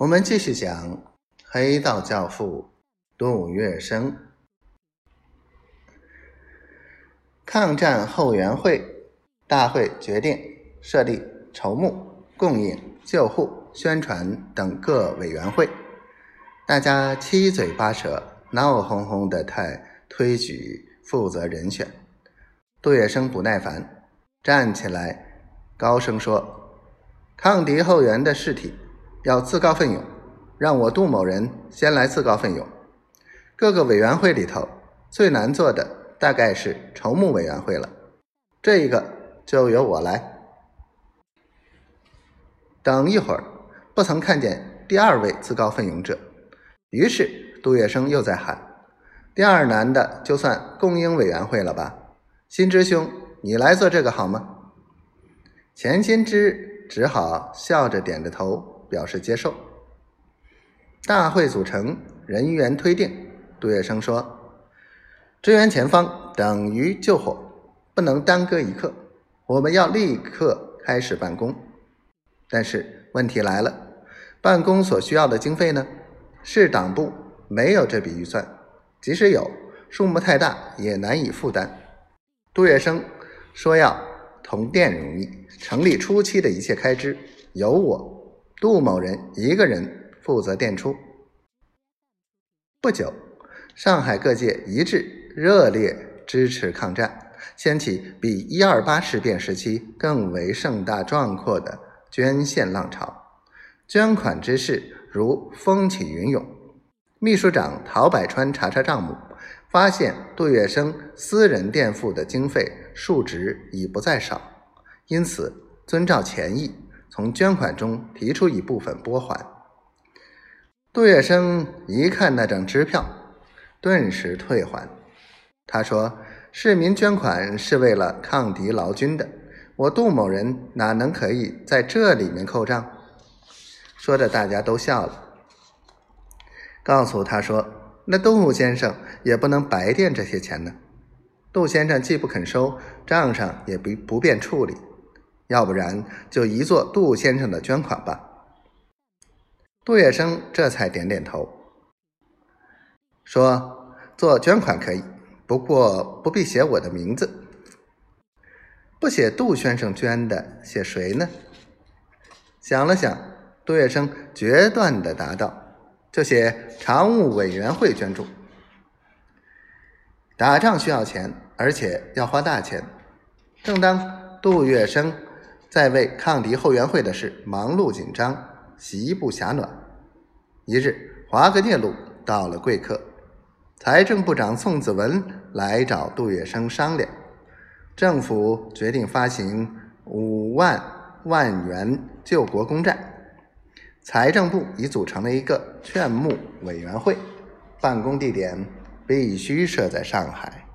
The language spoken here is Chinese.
我们继续讲黑道教父杜月笙。抗战后援会大会决定设立筹募、供应、救护、宣传等各委员会，大家七嘴八舌、闹哄哄的太推举负责人选。杜月笙不耐烦，站起来高声说：“抗敌后援的事体。”要自告奋勇，让我杜某人先来自告奋勇。各个委员会里头最难做的大概是筹募委员会了，这一个就由我来。等一会儿，不曾看见第二位自告奋勇者，于是杜月笙又在喊：“第二难的就算供应委员会了吧？新之兄，你来做这个好吗？”钱新之只好笑着点着头。表示接受。大会组成，人员推定。杜月笙说：“支援前方等于救火，不能耽搁一刻。我们要立刻开始办公。但是问题来了，办公所需要的经费呢？市党部没有这笔预算，即使有，数目太大，也难以负担。”杜月笙说：“要同店容易，成立初期的一切开支由我。”杜某人一个人负责垫出。不久，上海各界一致热烈支持抗战，掀起比一二八事变时期更为盛大壮阔的捐献浪潮，捐款之事如风起云涌。秘书长陶百川查查账目，发现杜月笙私人垫付的经费数值已不再少，因此遵照前意。从捐款中提出一部分拨还。杜月笙一看那张支票，顿时退还。他说：“市民捐款是为了抗敌劳军的，我杜某人哪能可以在这里面扣账？”说的大家都笑了。告诉他说：“那杜先生也不能白垫这些钱呢。杜先生既不肯收，账上也不不便处理。”要不然就移作杜先生的捐款吧。杜月笙这才点点头，说：“做捐款可以，不过不必写我的名字。不写杜先生捐的，写谁呢？”想了想，杜月笙决断的答道：“就写常务委员会捐助。打仗需要钱，而且要花大钱。正当杜月笙。”在为抗敌后援会的事忙碌紧张，席不暇暖。一日，华格聂路到了贵客，财政部长宋子文来找杜月笙商量，政府决定发行五万万元救国公债，财政部已组成了一个劝募委员会，办公地点必须设在上海。